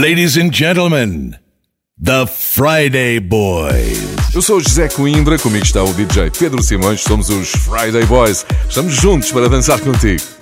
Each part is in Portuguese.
Ladies and gentlemen, the Friday Boys. Eu sou José Coimbra, comigo está o DJ Pedro Simões, somos os Friday Boys. Estamos juntos para dançar contigo.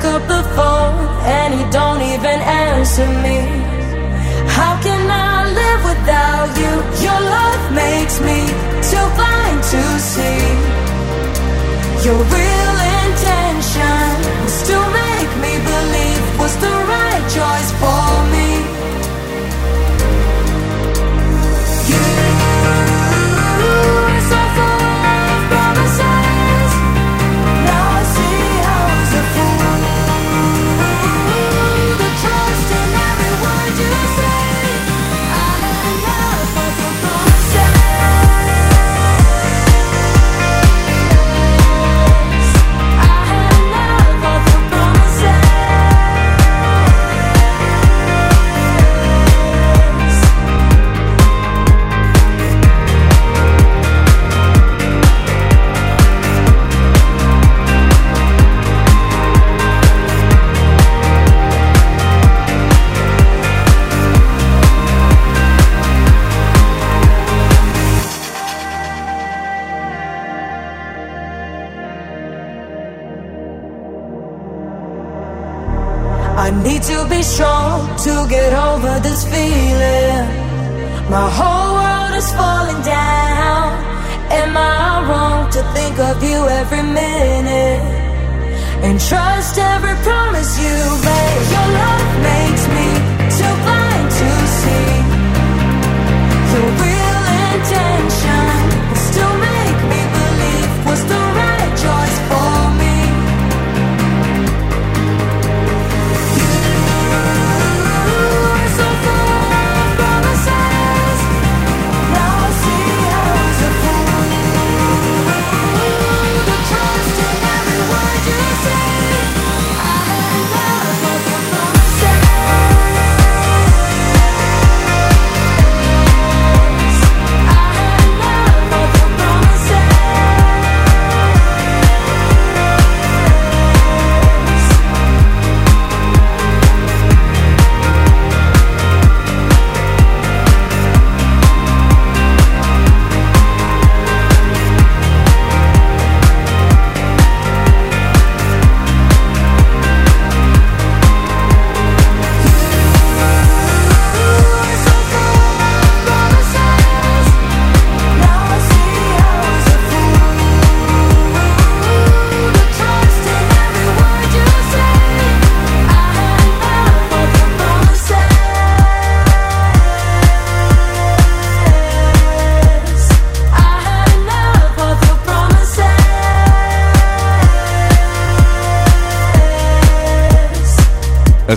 Pick up the phone and you don't even answer me. How can I live without you? Your love makes me too blind to see. Your real intention was to make me believe was the right choice for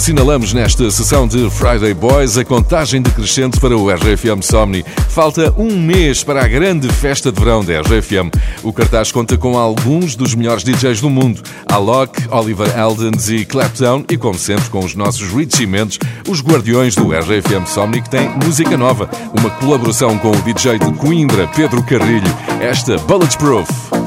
Assinalamos nesta sessão de Friday Boys a contagem decrescente para o RFM Somni. Falta um mês para a grande festa de verão da RFM. O cartaz conta com alguns dos melhores DJs do mundo: Alok, Oliver Eldens e Clapton, e como sempre com os nossos Richie Mendes, os guardiões do RFM Somni, que tem música nova, uma colaboração com o DJ de Coimbra, Pedro Carrilho. Esta Bulletproof.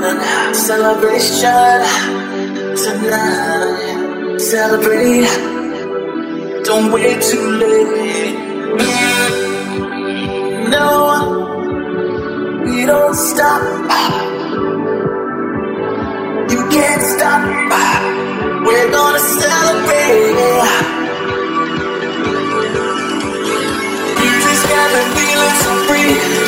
Celebration tonight. Celebrate. Don't wait too late. No, we don't stop. You can't stop. We're gonna celebrate. You just got me feeling so free.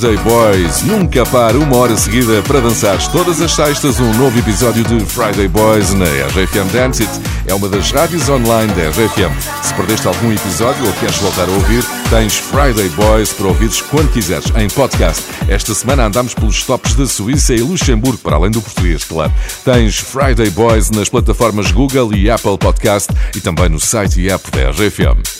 Friday Boys. Nunca para uma hora seguida para dançares todas as sextas um novo episódio de Friday Boys na RFM Dance It. É uma das rádios online da RFM. Se perdeste algum episódio ou queres voltar a ouvir, tens Friday Boys para ouvires quando quiseres, em podcast. Esta semana andamos pelos tops da Suíça e Luxemburgo, para além do português, claro. Tens Friday Boys nas plataformas Google e Apple Podcast e também no site e app da RFM.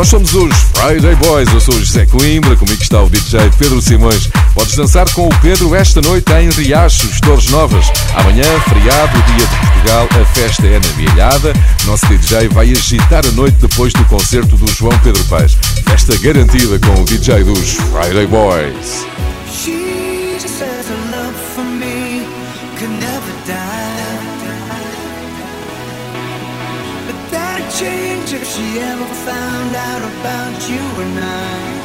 Nós somos os Friday Boys. Eu sou o José Coimbra, comigo está o DJ Pedro Simões. Podes dançar com o Pedro esta noite em Riachos, Torres Novas. Amanhã, feriado, dia de Portugal, a festa é na Bielhada. Nosso DJ vai agitar a noite depois do concerto do João Pedro Paz. Festa garantida com o DJ dos Friday Boys. Change if she ever found out about you and I.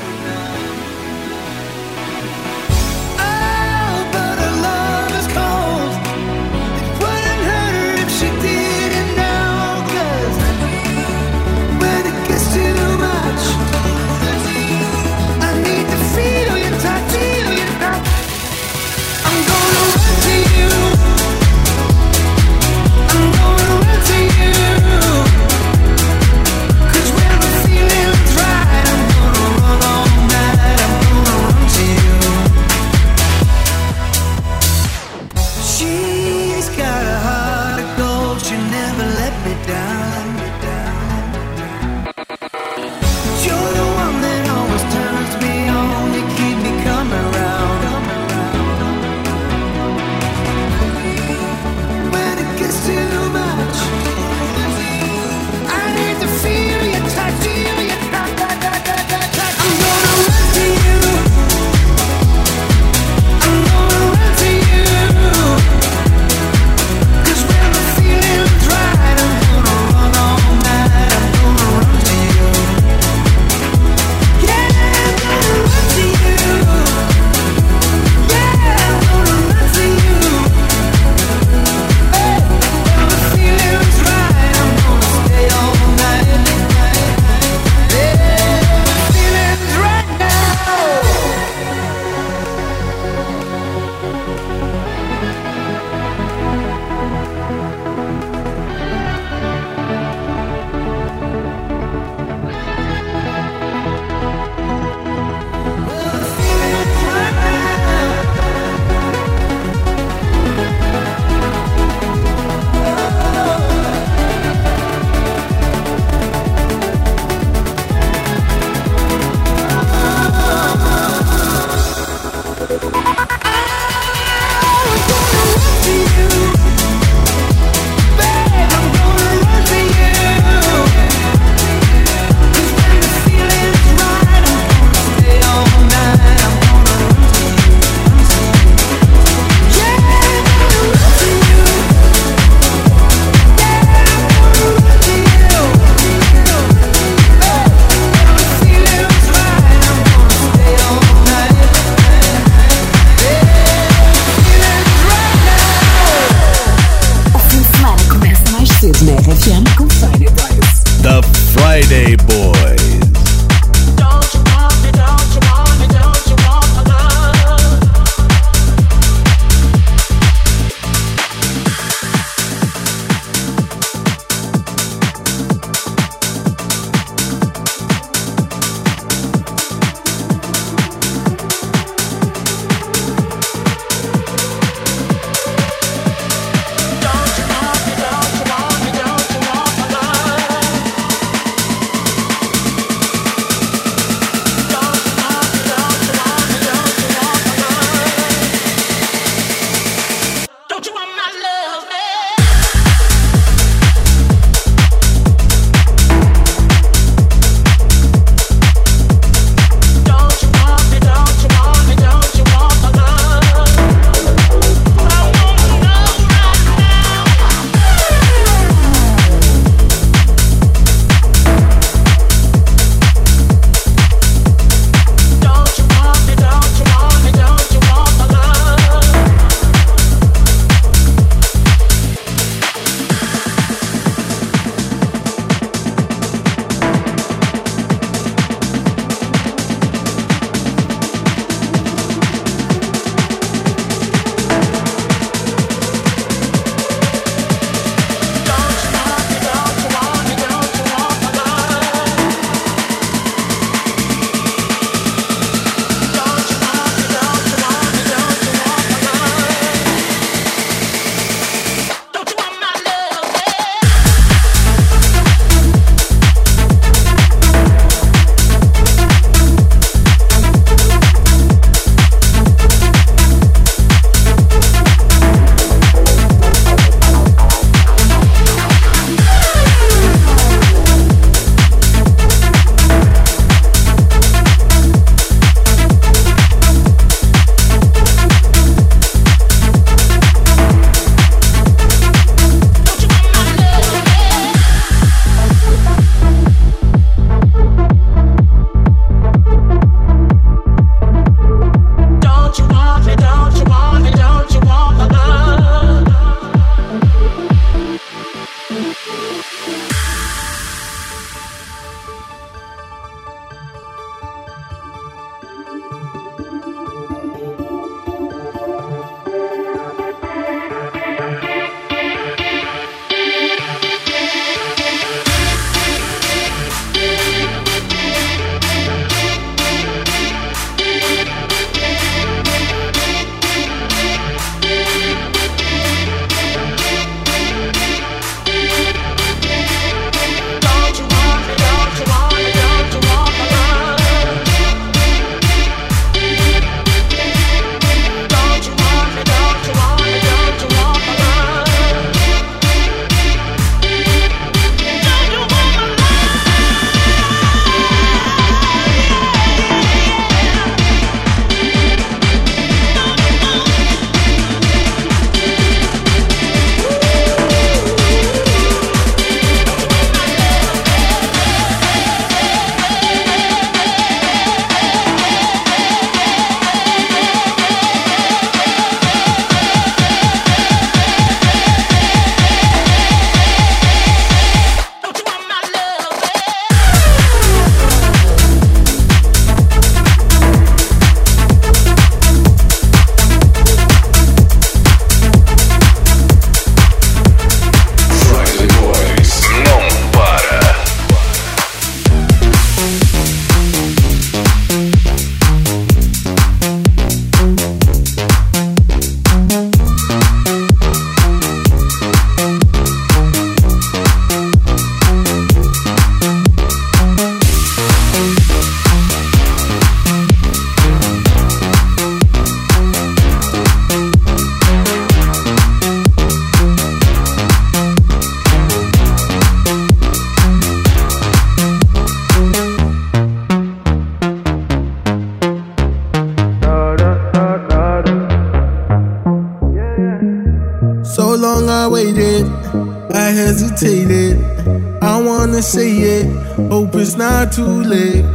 too late.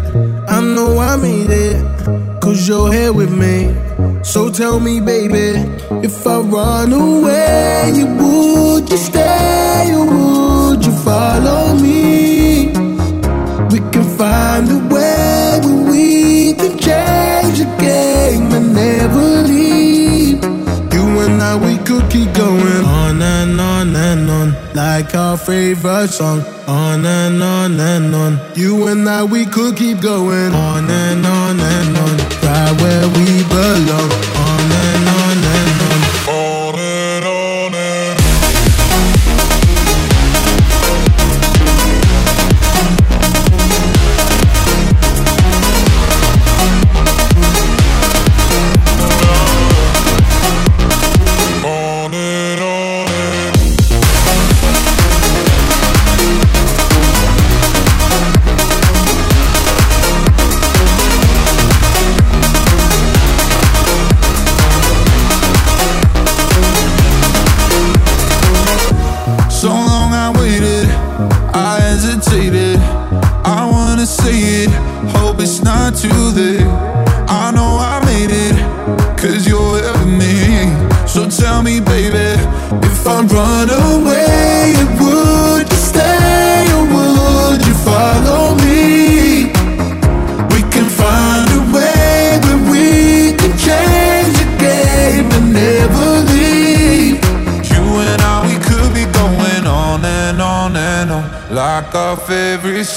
I know I made it, cause you're here with me. So tell me, baby, if I run away, you would you stay or would you follow me? We can find a way where we can change the game and never leave. You and I, we could keep going on and on and on, like our favorite song. On and on and on. You and I, we could keep going. On and on and on. Right where we belong.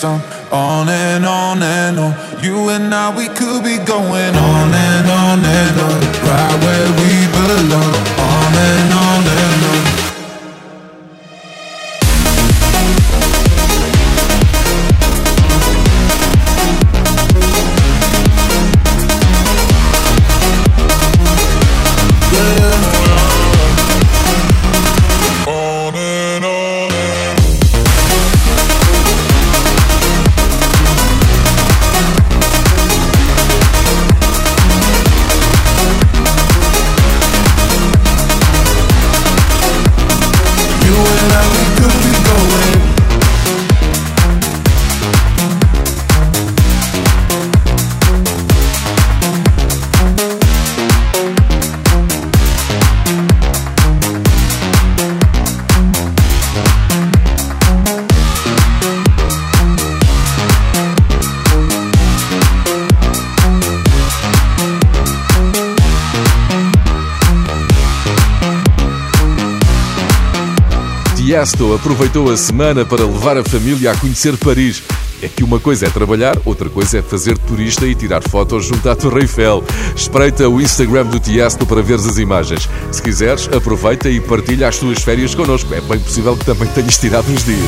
some Ernesto aproveitou a semana para levar a família a conhecer Paris. É que uma coisa é trabalhar, outra coisa é fazer turista e tirar fotos junto à Torre Eiffel. Espreita o Instagram do Tiesto para veres as imagens. Se quiseres, aproveita e partilha as tuas férias connosco. É bem possível que também tenhas tirado uns dias.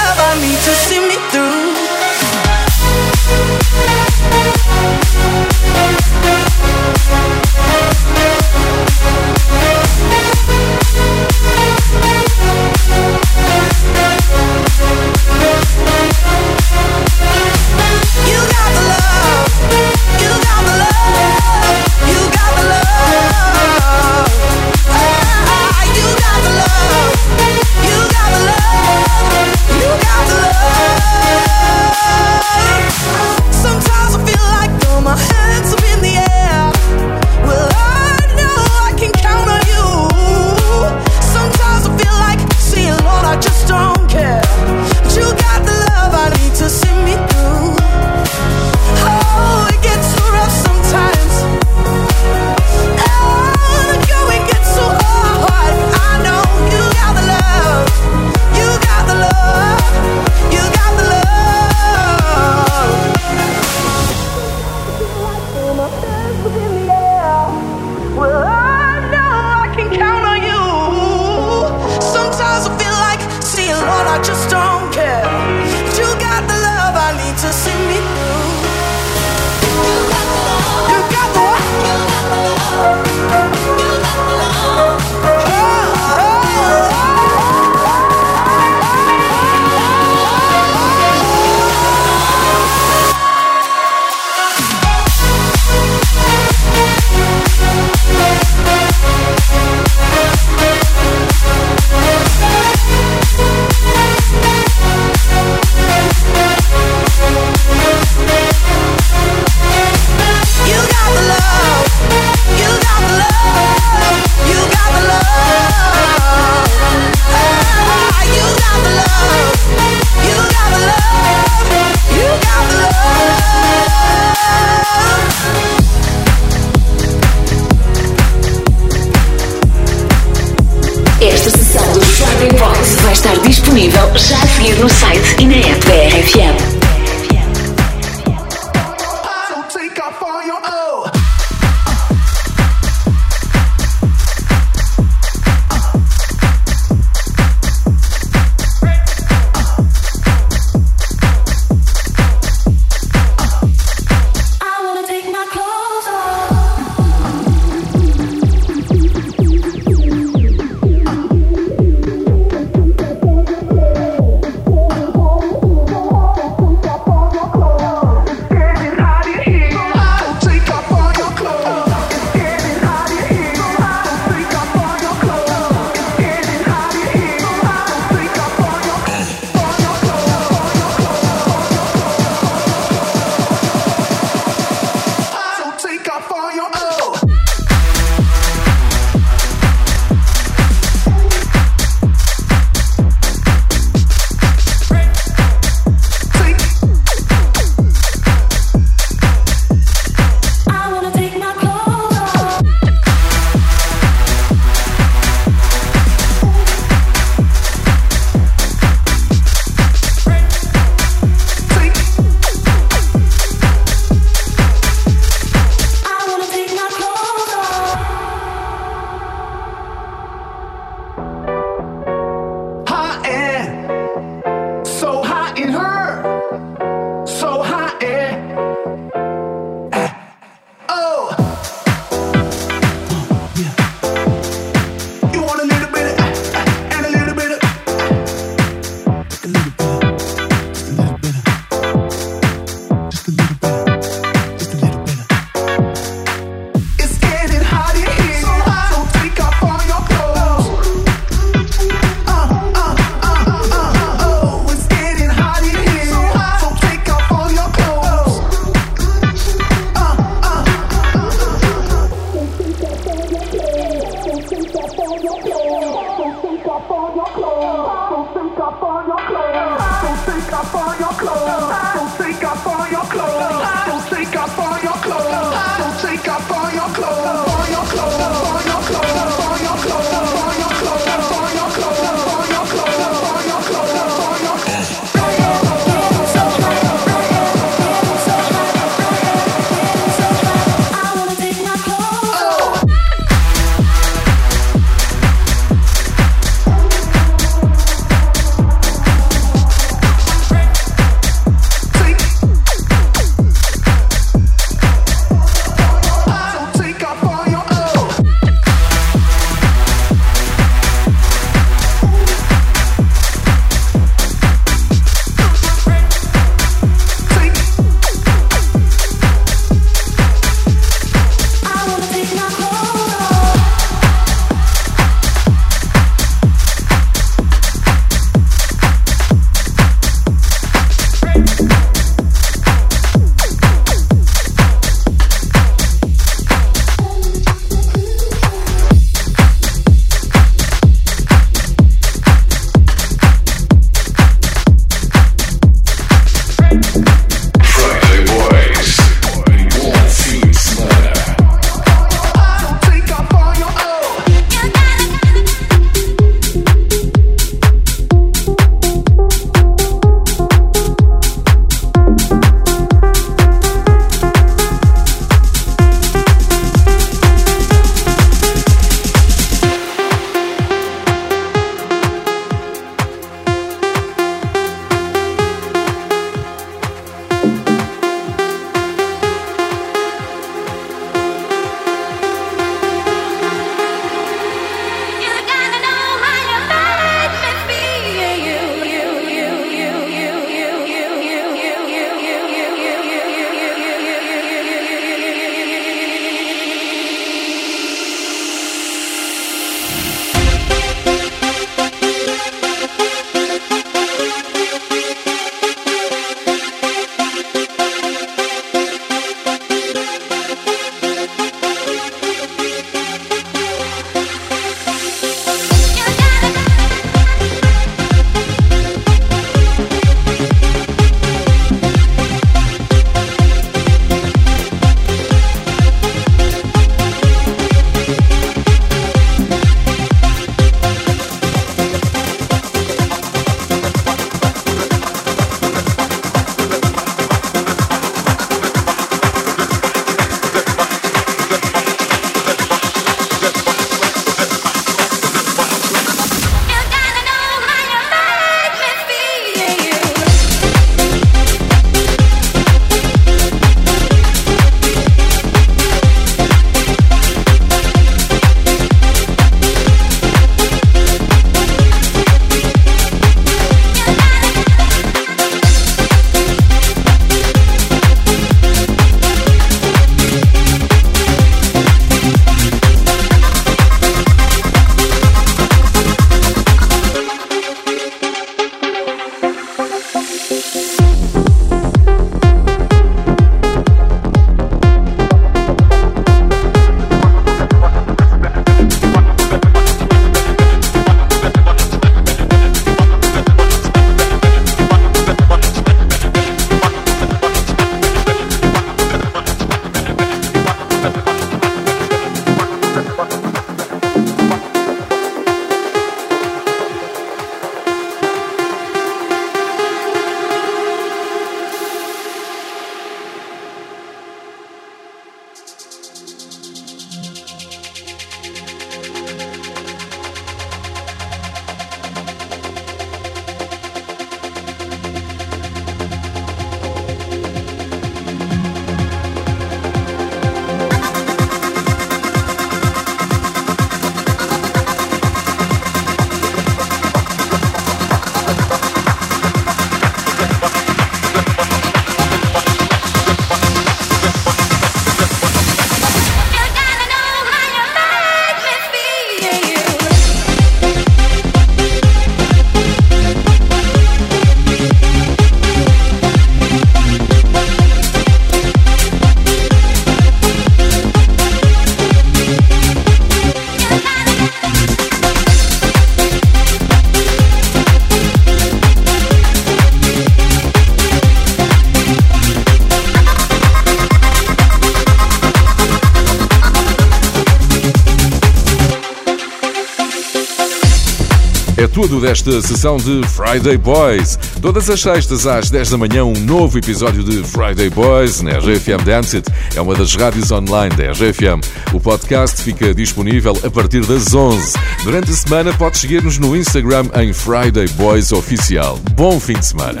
Desta sessão de Friday Boys. Todas as sextas às 10 da manhã, um novo episódio de Friday Boys na RGFM Dance It. É uma das rádios online da RGFM. O podcast fica disponível a partir das 11. Durante a semana, pode seguir-nos no Instagram em Friday Boys Oficial. Bom fim de semana.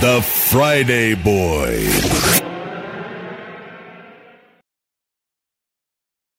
The Friday Boys.